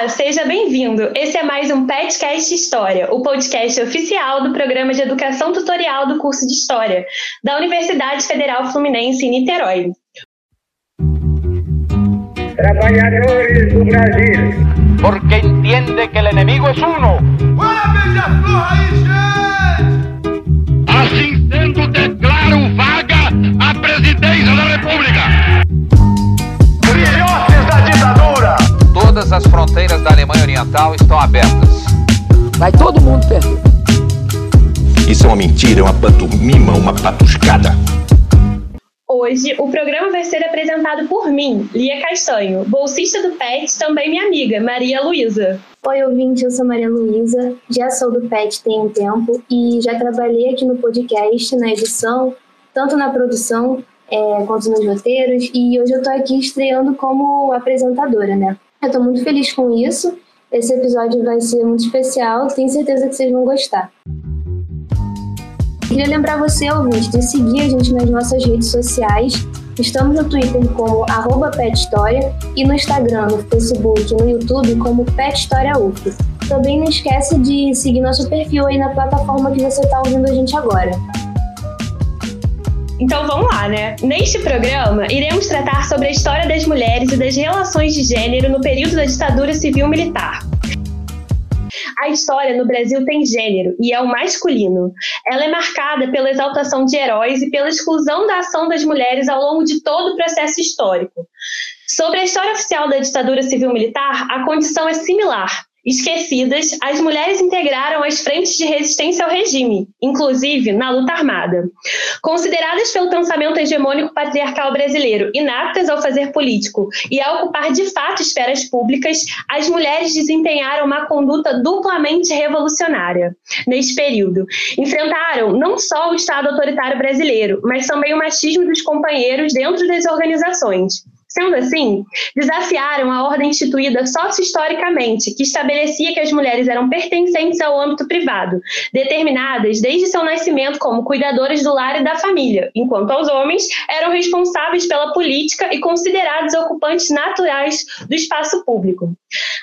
Olá, seja bem-vindo. Esse é mais um Petcast História, o podcast oficial do programa de educação tutorial do curso de História da Universidade Federal Fluminense em Niterói. Trabalhadores do Brasil. Porque entende que o inimigo é uno. Assim sendo, declaro fronteiras da Alemanha Oriental estão abertas. Vai todo mundo perder. Isso é uma mentira, é uma pantomima, uma patuscada. Hoje, o programa vai ser apresentado por mim, Lia Castanho, bolsista do PET, também minha amiga, Maria Luísa. Oi, ouvinte, eu sou Maria Luísa, já sou do PET tem um tempo e já trabalhei aqui no podcast, na edição, tanto na produção é, quanto nos roteiros, e hoje eu tô aqui estreando como apresentadora, né? Eu tô muito feliz com isso, esse episódio vai ser muito especial, tenho certeza que vocês vão gostar. Queria lembrar você, ouvinte, de seguir a gente nas nossas redes sociais. Estamos no Twitter como arroba PetHistória e no Instagram, no Facebook e no YouTube como Pet História UF. Também não esquece de seguir nosso perfil aí na plataforma que você está ouvindo a gente agora. Então vamos lá, né? Neste programa, iremos tratar sobre a história das mulheres e das relações de gênero no período da ditadura civil-militar. A história no Brasil tem gênero e é o masculino. Ela é marcada pela exaltação de heróis e pela exclusão da ação das mulheres ao longo de todo o processo histórico. Sobre a história oficial da ditadura civil-militar, a condição é similar. Esquecidas, as mulheres integraram as frentes de resistência ao regime, inclusive na luta armada. Consideradas pelo pensamento hegemônico patriarcal brasileiro inaptas ao fazer político e a ocupar de fato esferas públicas, as mulheres desempenharam uma conduta duplamente revolucionária. Neste período, enfrentaram não só o Estado autoritário brasileiro, mas também o machismo dos companheiros dentro das organizações. Sendo assim, desafiaram a ordem instituída sócio-historicamente, que estabelecia que as mulheres eram pertencentes ao âmbito privado, determinadas desde seu nascimento como cuidadoras do lar e da família, enquanto os homens eram responsáveis pela política e considerados ocupantes naturais do espaço público.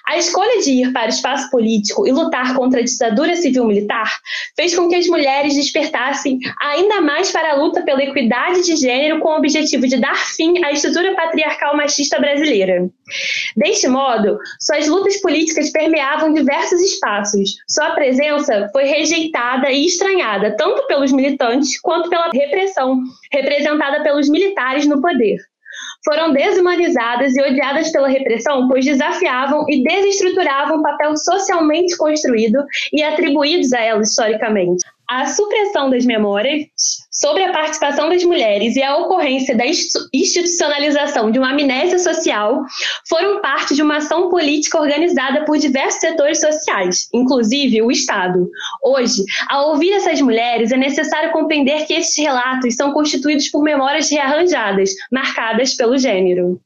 A escolha de ir para o espaço político e lutar contra a ditadura civil-militar fez com que as mulheres despertassem ainda mais para a luta pela equidade de gênero com o objetivo de dar fim à estrutura patriarcal machista brasileira. Deste modo, suas lutas políticas permeavam diversos espaços. Sua presença foi rejeitada e estranhada tanto pelos militantes quanto pela repressão representada pelos militares no poder foram desumanizadas e odiadas pela repressão, pois desafiavam e desestruturavam o papel socialmente construído e atribuídos a elas historicamente. A supressão das memórias sobre a participação das mulheres e a ocorrência da institucionalização de uma amnésia social foram parte de uma ação política organizada por diversos setores sociais, inclusive o Estado. Hoje, ao ouvir essas mulheres, é necessário compreender que esses relatos são constituídos por memórias rearranjadas, marcadas pelo gênero.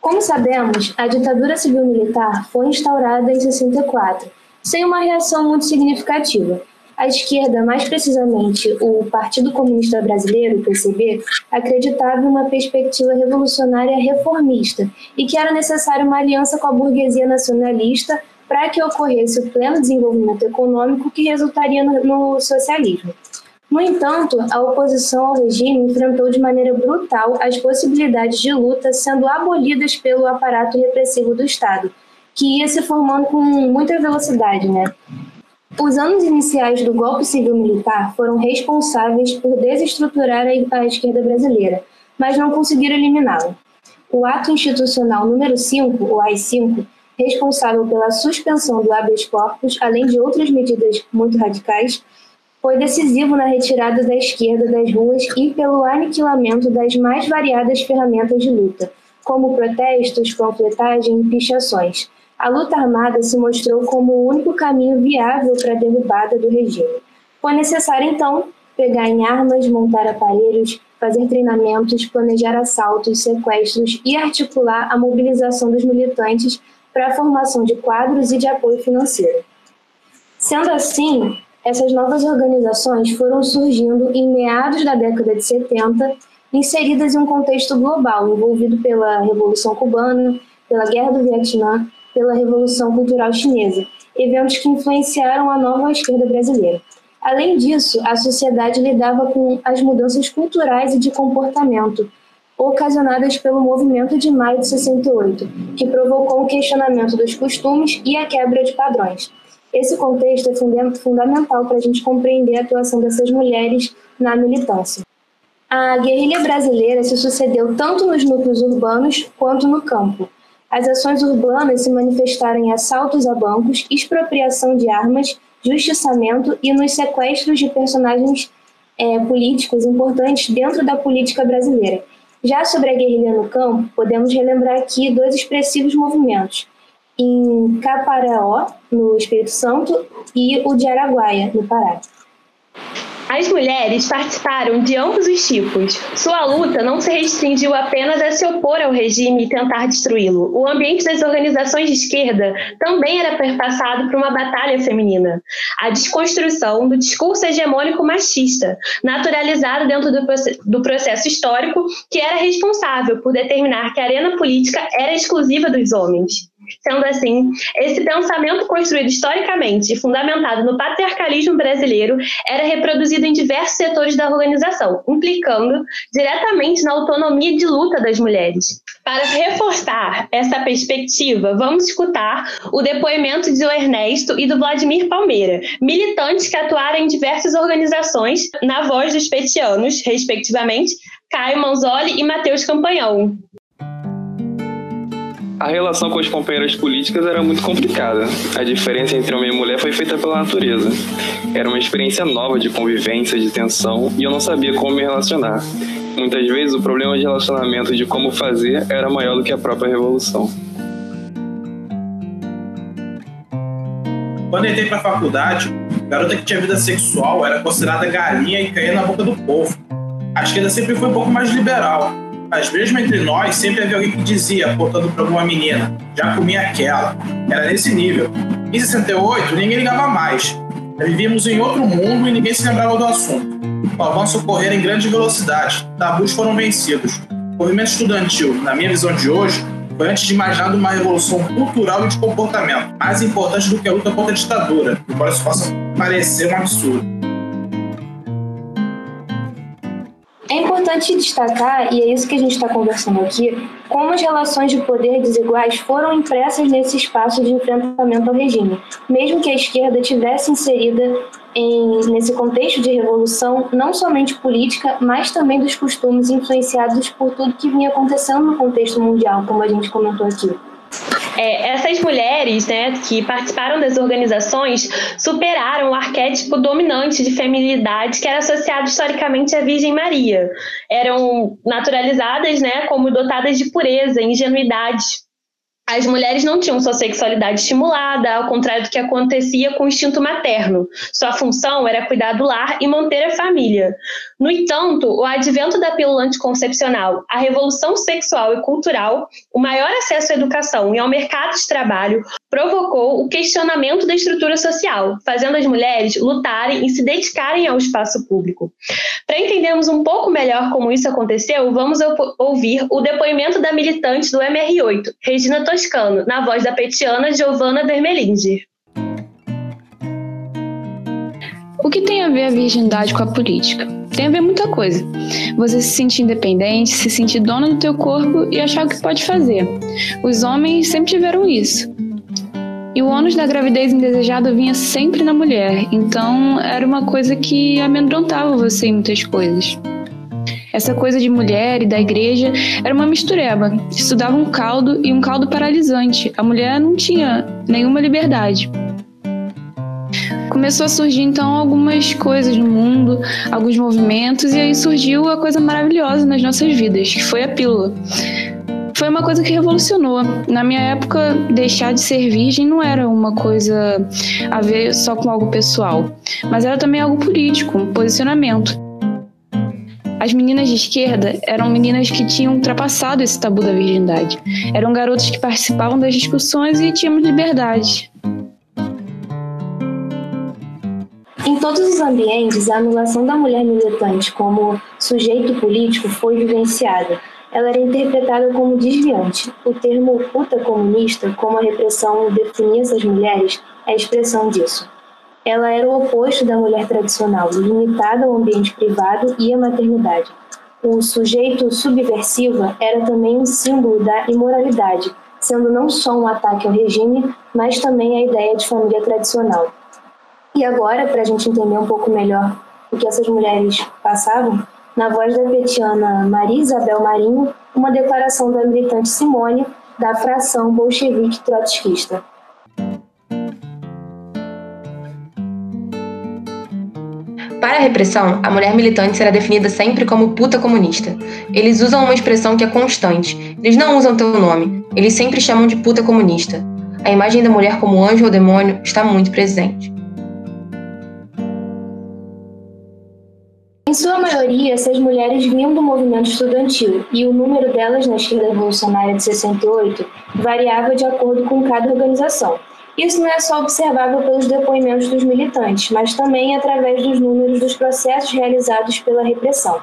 Como sabemos, a ditadura civil-militar foi instaurada em 64, sem uma reação muito significativa. A esquerda, mais precisamente o Partido Comunista Brasileiro, PCB, acreditava em uma perspectiva revolucionária reformista e que era necessária uma aliança com a burguesia nacionalista para que ocorresse o pleno desenvolvimento econômico que resultaria no, no socialismo. No entanto, a oposição ao regime enfrentou de maneira brutal as possibilidades de luta sendo abolidas pelo aparato repressivo do Estado, que ia se formando com muita velocidade, né? Os anos iniciais do golpe civil-militar foram responsáveis por desestruturar a esquerda brasileira, mas não conseguiram eliminá-la. O ato institucional número 5, o AI-5, responsável pela suspensão do habeas corpus, além de outras medidas muito radicais, foi decisivo na retirada da esquerda das ruas e pelo aniquilamento das mais variadas ferramentas de luta, como protestos, panfletagem e pichações, a luta armada se mostrou como o único caminho viável para a derrubada do regime. Foi necessário, então, pegar em armas, montar aparelhos, fazer treinamentos, planejar assaltos, sequestros e articular a mobilização dos militantes para a formação de quadros e de apoio financeiro. Sendo assim, essas novas organizações foram surgindo em meados da década de 70, inseridas em um contexto global envolvido pela Revolução Cubana, pela Guerra do Vietnã pela Revolução Cultural Chinesa, eventos que influenciaram a nova esquerda brasileira. Além disso, a sociedade lidava com as mudanças culturais e de comportamento ocasionadas pelo movimento de maio de 68, que provocou o questionamento dos costumes e a quebra de padrões. Esse contexto é fundamental para a gente compreender a atuação dessas mulheres na militância. A guerrilha brasileira se sucedeu tanto nos núcleos urbanos quanto no campo. As ações urbanas se manifestaram em assaltos a bancos, expropriação de armas, justiçamento e nos sequestros de personagens é, políticos importantes dentro da política brasileira. Já sobre a guerrilha no campo, podemos relembrar aqui dois expressivos movimentos, em Caparaó, no Espírito Santo, e o de Araguaia, no Pará. As mulheres participaram de ambos os tipos. Sua luta não se restringiu apenas a se opor ao regime e tentar destruí-lo. O ambiente das organizações de esquerda também era perpassado por uma batalha feminina. A desconstrução do discurso hegemônico machista, naturalizado dentro do processo histórico, que era responsável por determinar que a arena política era exclusiva dos homens. Sendo assim, esse pensamento construído historicamente e fundamentado no patriarcalismo brasileiro era reproduzido em diversos setores da organização, implicando diretamente na autonomia de luta das mulheres. Para reforçar essa perspectiva, vamos escutar o depoimento de Ernesto e do Vladimir Palmeira, militantes que atuaram em diversas organizações, na voz dos petianos, respectivamente, Caio Manzoli e Matheus Campanhão. A relação com as companheiras políticas era muito complicada. A diferença entre homem e mulher foi feita pela natureza. Era uma experiência nova de convivência, de tensão, e eu não sabia como me relacionar. Muitas vezes o problema de relacionamento de como fazer era maior do que a própria revolução. Quando eu entrei para a faculdade, garota que tinha vida sexual era considerada galinha e caía na boca do povo. A esquerda sempre foi um pouco mais liberal, mas mesmo entre nós, sempre havia alguém que dizia, apontando para alguma menina, já comi aquela. Era nesse nível. Em 68, ninguém ligava mais. Vivíamos em outro mundo e ninguém se lembrava do assunto. O avanço ocorreu em grande velocidade, tabus foram vencidos. O movimento estudantil, na minha visão de hoje, foi antes de mais nada uma revolução cultural e de comportamento, mais importante do que a luta contra a ditadura, embora isso possa parecer um absurdo. É importante destacar, e é isso que a gente está conversando aqui, como as relações de poder desiguais foram impressas nesse espaço de enfrentamento ao regime, mesmo que a esquerda tivesse inserida em, nesse contexto de revolução, não somente política, mas também dos costumes influenciados por tudo que vinha acontecendo no contexto mundial, como a gente comentou aqui. É, essas mulheres né, que participaram das organizações superaram o arquétipo dominante de feminilidade que era associado historicamente à Virgem Maria. Eram naturalizadas né, como dotadas de pureza, ingenuidade, as mulheres não tinham sua sexualidade estimulada, ao contrário do que acontecia com o instinto materno. Sua função era cuidar do lar e manter a família. No entanto, o advento da pílula anticoncepcional, a revolução sexual e cultural, o maior acesso à educação e ao mercado de trabalho provocou o questionamento da estrutura social, fazendo as mulheres lutarem e se dedicarem ao espaço público. Para entendermos um pouco melhor como isso aconteceu, vamos ouvir o depoimento da militante do MR8, Regina Toscano, na voz da petiana Giovanna Dermelinger. O que tem a ver a virgindade com a política? Tem a ver muita coisa. Você se sentir independente, se sentir dona do teu corpo e achar o que pode fazer. Os homens sempre tiveram isso. E o ônus da gravidez indesejada vinha sempre na mulher, então era uma coisa que amedrontava você em muitas coisas. Essa coisa de mulher e da igreja era uma mistureba. Estudava um caldo e um caldo paralisante. A mulher não tinha nenhuma liberdade começou a surgir então algumas coisas no mundo, alguns movimentos, e aí surgiu a coisa maravilhosa nas nossas vidas, que foi a pílula. Foi uma coisa que revolucionou. Na minha época, deixar de ser virgem não era uma coisa a ver só com algo pessoal, mas era também algo político, um posicionamento. As meninas de esquerda eram meninas que tinham ultrapassado esse tabu da virgindade. Eram garotas que participavam das discussões e tínhamos liberdade. Em todos os ambientes, a anulação da mulher militante como sujeito político foi vivenciada. Ela era interpretada como desviante. O termo puta comunista, como a repressão definia essas mulheres, é a expressão disso. Ela era o oposto da mulher tradicional, limitada ao ambiente privado e à maternidade. O sujeito subversivo era também um símbolo da imoralidade, sendo não só um ataque ao regime, mas também a ideia de família tradicional. E agora, para a gente entender um pouco melhor o que essas mulheres passavam, na voz da petiana Maria Isabel Marinho, uma declaração da militante Simone da fração bolchevique trotskista. Para a repressão, a mulher militante será definida sempre como puta comunista. Eles usam uma expressão que é constante. Eles não usam teu nome, eles sempre chamam de puta comunista. A imagem da mulher como anjo ou demônio está muito presente. Em sua maioria, essas mulheres vinham do movimento estudantil e o número delas na esquerda revolucionária de 68 variava de acordo com cada organização. Isso não é só observável pelos depoimentos dos militantes, mas também através dos números dos processos realizados pela repressão.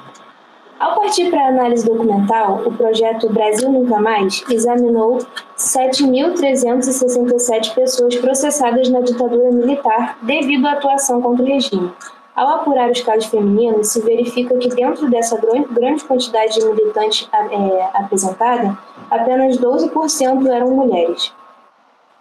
Ao partir para a análise documental, o projeto Brasil Nunca Mais examinou 7.367 pessoas processadas na ditadura militar devido à atuação contra o regime, ao apurar os casos femininos, se verifica que dentro dessa grande quantidade de militantes é, apresentada, apenas 12% eram mulheres.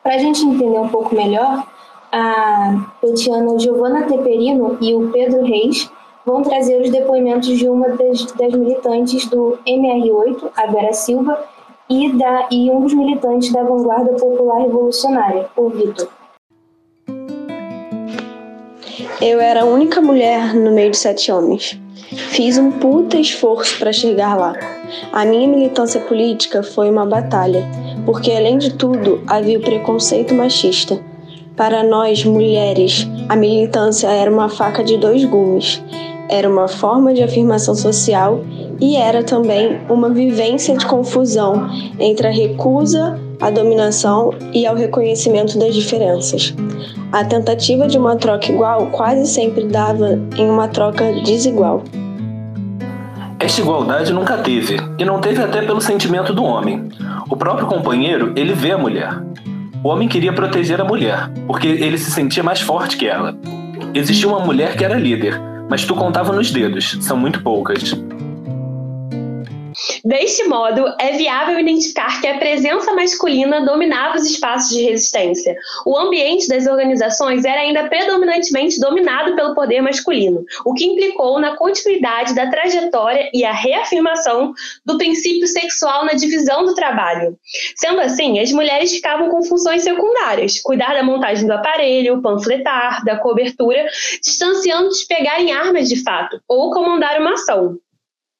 Para a gente entender um pouco melhor, a petiana Giovanna Teperino e o Pedro Reis vão trazer os depoimentos de uma das, das militantes do MR8, a Vera Silva, e, da, e um dos militantes da Vanguarda Popular Revolucionária, o Vitor. Eu era a única mulher no meio de sete homens. Fiz um puta esforço para chegar lá. A minha militância política foi uma batalha, porque além de tudo havia o preconceito machista. Para nós, mulheres, a militância era uma faca de dois gumes. Era uma forma de afirmação social e era também uma vivência de confusão entre a recusa à dominação e ao reconhecimento das diferenças. A tentativa de uma troca igual quase sempre dava em uma troca desigual. Esta igualdade nunca teve, e não teve até pelo sentimento do homem. O próprio companheiro, ele vê a mulher. O homem queria proteger a mulher, porque ele se sentia mais forte que ela. Existia uma mulher que era líder, mas tu contava nos dedos, são muito poucas. Deste modo, é viável identificar que a presença masculina dominava os espaços de resistência. O ambiente das organizações era ainda predominantemente dominado pelo poder masculino, o que implicou na continuidade da trajetória e a reafirmação do princípio sexual na divisão do trabalho. Sendo assim, as mulheres ficavam com funções secundárias: cuidar da montagem do aparelho, panfletar, da cobertura, distanciando de pegarem armas de fato ou comandar uma ação.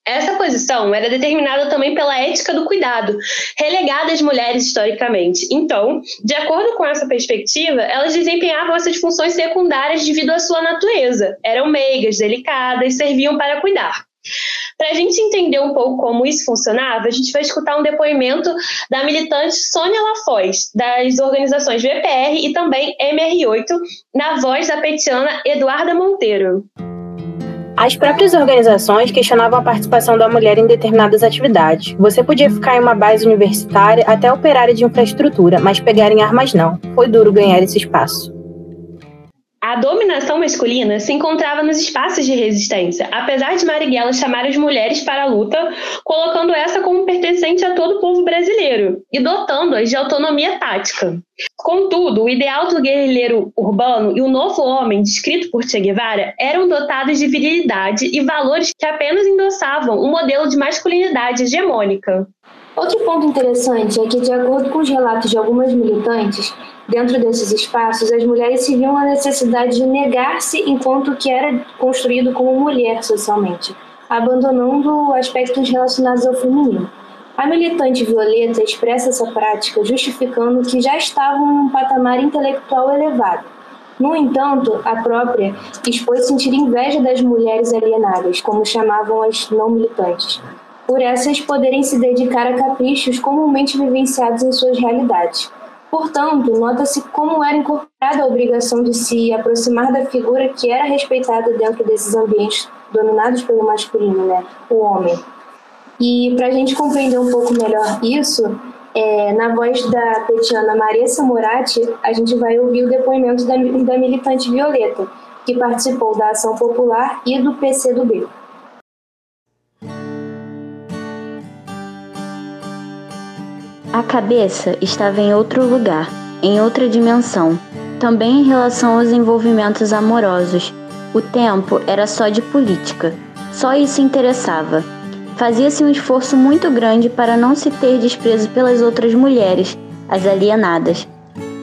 Essa posição era determinada também pela ética do cuidado, relegada às mulheres historicamente. Então, de acordo com essa perspectiva, elas desempenhavam essas funções secundárias devido à sua natureza. Eram meigas, delicadas, serviam para cuidar. Para a gente entender um pouco como isso funcionava, a gente vai escutar um depoimento da militante Sônia Lafoz, das organizações VPR e também MR8, na voz da petiana Eduarda Monteiro. As próprias organizações questionavam a participação da mulher em determinadas atividades. Você podia ficar em uma base universitária até operária de infraestrutura, mas pegar em armas não. Foi duro ganhar esse espaço. A dominação masculina se encontrava nos espaços de resistência, apesar de Marighella chamar as mulheres para a luta, colocando essa como pertencente a todo o povo brasileiro e dotando-as de autonomia tática. Contudo, o ideal do guerrilheiro urbano e o novo homem, descrito por Che Guevara, eram dotados de virilidade e valores que apenas endossavam um modelo de masculinidade hegemônica. Outro ponto interessante é que, de acordo com os relatos de algumas militantes, dentro desses espaços, as mulheres se viam a necessidade de negar-se enquanto que era construído como mulher socialmente, abandonando aspectos relacionados ao feminino. A militante Violeta expressa essa prática justificando que já estavam em um patamar intelectual elevado. No entanto, a própria expôs sentir inveja das mulheres alienadas, como chamavam as não militantes, por essas poderem se dedicar a caprichos comumente vivenciados em suas realidades. Portanto, nota-se como era incorporada a obrigação de se aproximar da figura que era respeitada dentro desses ambientes dominados pelo masculino, né? o homem. E para a gente compreender um pouco melhor isso, é, na voz da petiana Maria Samurati, a gente vai ouvir o depoimento da, da militante Violeta, que participou da Ação Popular e do PCdoB. A cabeça estava em outro lugar, em outra dimensão, também em relação aos envolvimentos amorosos. O tempo era só de política, só isso interessava. Fazia-se um esforço muito grande para não se ter desprezo pelas outras mulheres, as alienadas.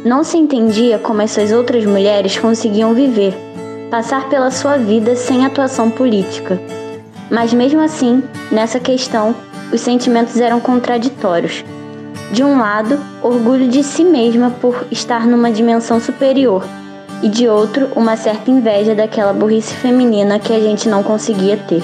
Não se entendia como essas outras mulheres conseguiam viver, passar pela sua vida sem atuação política. Mas mesmo assim, nessa questão, os sentimentos eram contraditórios. De um lado, orgulho de si mesma por estar numa dimensão superior, e de outro, uma certa inveja daquela burrice feminina que a gente não conseguia ter.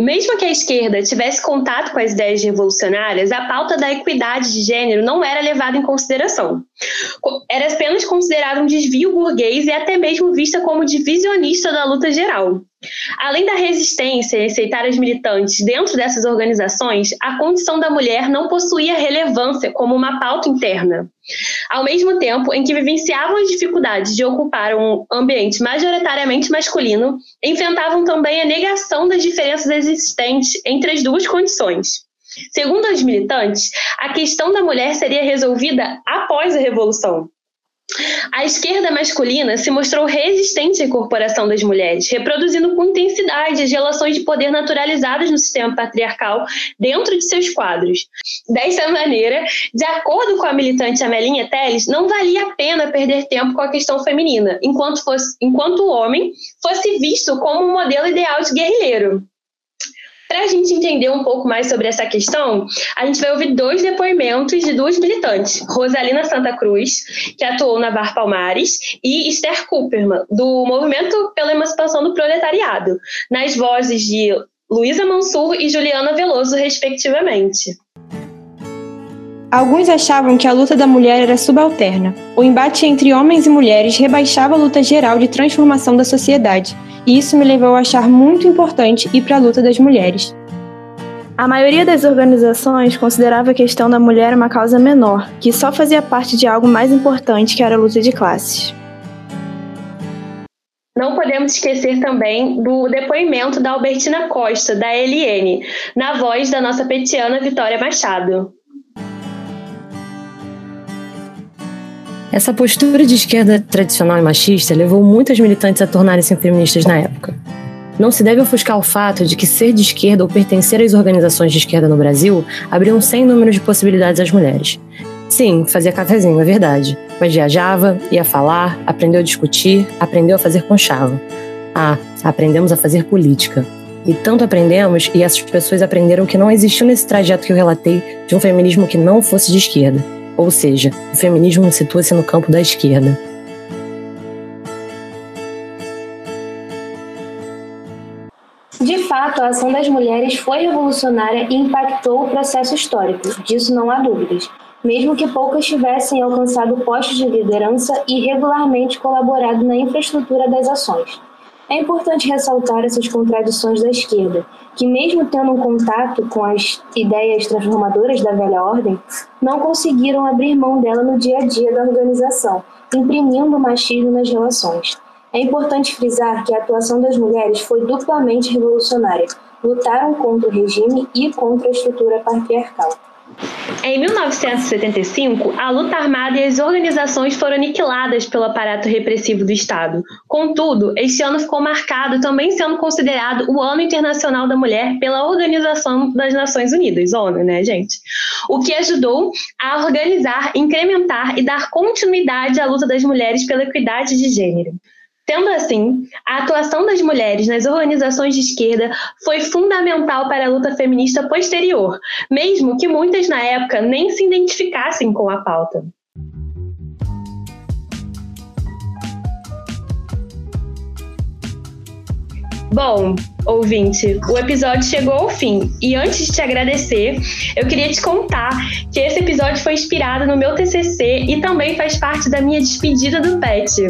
Mesmo que a esquerda tivesse contato com as ideias revolucionárias, a pauta da equidade de gênero não era levada em consideração. Era apenas considerada um desvio burguês e até mesmo vista como divisionista da luta geral. Além da resistência em aceitar as militantes dentro dessas organizações, a condição da mulher não possuía relevância como uma pauta interna. Ao mesmo tempo em que vivenciavam as dificuldades de ocupar um ambiente majoritariamente masculino, enfrentavam também a negação das diferenças existentes entre as duas condições. Segundo as militantes, a questão da mulher seria resolvida após a Revolução, a esquerda masculina se mostrou resistente à incorporação das mulheres, reproduzindo com intensidade as relações de poder naturalizadas no sistema patriarcal dentro de seus quadros. Dessa maneira, de acordo com a militante Amelinha Teles, não valia a pena perder tempo com a questão feminina, enquanto, fosse, enquanto o homem fosse visto como um modelo ideal de guerrilheiro. Para a gente entender um pouco mais sobre essa questão, a gente vai ouvir dois depoimentos de duas militantes, Rosalina Santa Cruz, que atuou na Bar Palmares, e Esther Cooperman, do Movimento pela Emancipação do Proletariado, nas vozes de Luísa Mansur e Juliana Veloso, respectivamente. Alguns achavam que a luta da mulher era subalterna. O embate entre homens e mulheres rebaixava a luta geral de transformação da sociedade e isso me levou a achar muito importante ir para a luta das mulheres. A maioria das organizações considerava a questão da mulher uma causa menor, que só fazia parte de algo mais importante que era a luta de classes. Não podemos esquecer também do depoimento da Albertina Costa, da LN, na voz da nossa petiana Vitória Machado. Essa postura de esquerda tradicional e machista levou muitas militantes a tornarem-se feministas na época. Não se deve ofuscar o fato de que ser de esquerda ou pertencer às organizações de esquerda no Brasil abriu um sem número de possibilidades às mulheres. Sim, fazia cafezinho, é verdade, mas viajava, ia falar, aprendeu a discutir, aprendeu a fazer conchavo. Ah, aprendemos a fazer política. E tanto aprendemos, e essas pessoas aprenderam que não existiu nesse trajeto que eu relatei de um feminismo que não fosse de esquerda. Ou seja, o feminismo situa-se no campo da esquerda. De fato, a ação das mulheres foi revolucionária e impactou o processo histórico, disso não há dúvidas, mesmo que poucas tivessem alcançado postos de liderança e regularmente colaborado na infraestrutura das ações. É importante ressaltar essas contradições da esquerda, que, mesmo tendo um contato com as ideias transformadoras da velha ordem, não conseguiram abrir mão dela no dia a dia da organização, imprimindo o machismo nas relações. É importante frisar que a atuação das mulheres foi duplamente revolucionária. Lutaram contra o regime e contra a estrutura patriarcal. Em 1975, a luta armada e as organizações foram aniquiladas pelo aparato repressivo do Estado. Contudo, este ano ficou marcado também sendo considerado o Ano Internacional da Mulher pela Organização das Nações Unidas, ONU, né, gente? O que ajudou a organizar, incrementar e dar continuidade à luta das mulheres pela equidade de gênero. Sendo assim, a atuação das mulheres nas organizações de esquerda foi fundamental para a luta feminista posterior, mesmo que muitas na época nem se identificassem com a pauta. Bom, ouvinte, o episódio chegou ao fim e antes de te agradecer, eu queria te contar que esse episódio foi inspirado no meu TCC e também faz parte da minha despedida do PET.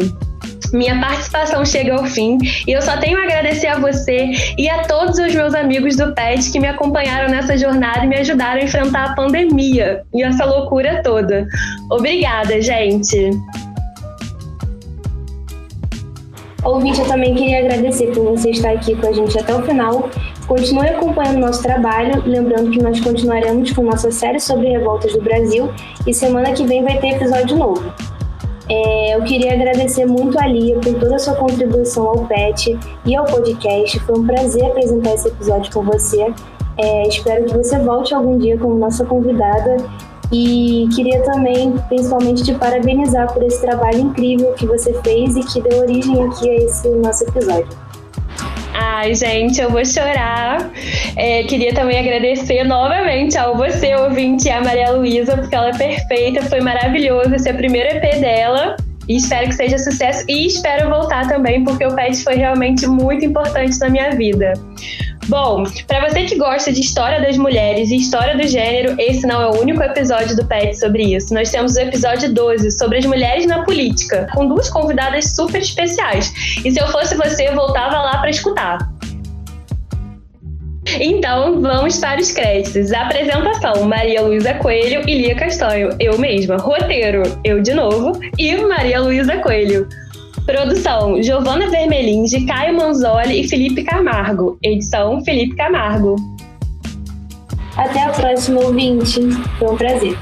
Minha participação chega ao fim e eu só tenho a agradecer a você e a todos os meus amigos do PET que me acompanharam nessa jornada e me ajudaram a enfrentar a pandemia e essa loucura toda. Obrigada, gente! Ouvinte, eu também queria agradecer por você estar aqui com a gente até o final. Continue acompanhando nosso trabalho, lembrando que nós continuaremos com nossa série sobre revoltas do Brasil e semana que vem vai ter episódio novo. É, eu queria agradecer muito a Lia por toda a sua contribuição ao PET e ao podcast. Foi um prazer apresentar esse episódio com você. É, espero que você volte algum dia como nossa convidada. E queria também, principalmente, te parabenizar por esse trabalho incrível que você fez e que deu origem aqui a esse nosso episódio. Ai, gente, eu vou chorar. É, queria também agradecer novamente ao você, ouvinte, a Maria Luísa, porque ela é perfeita, foi maravilhoso esse é o primeiro EP dela. E espero que seja sucesso. E espero voltar também, porque o PET foi realmente muito importante na minha vida. Bom, para você que gosta de história das mulheres e história do gênero, esse não é o único episódio do PET sobre isso. Nós temos o episódio 12 sobre as mulheres na política, com duas convidadas super especiais. E se eu fosse você, voltava lá para escutar. Então, vamos para os créditos. Apresentação: Maria Luísa Coelho e Lia Castanho. Eu mesma. Roteiro: eu de novo. E Maria Luísa Coelho. Produção: Giovana Vermelinde, Caio Manzoli e Felipe Camargo. Edição: Felipe Camargo. Até a próxima, ouvinte. Foi um prazer.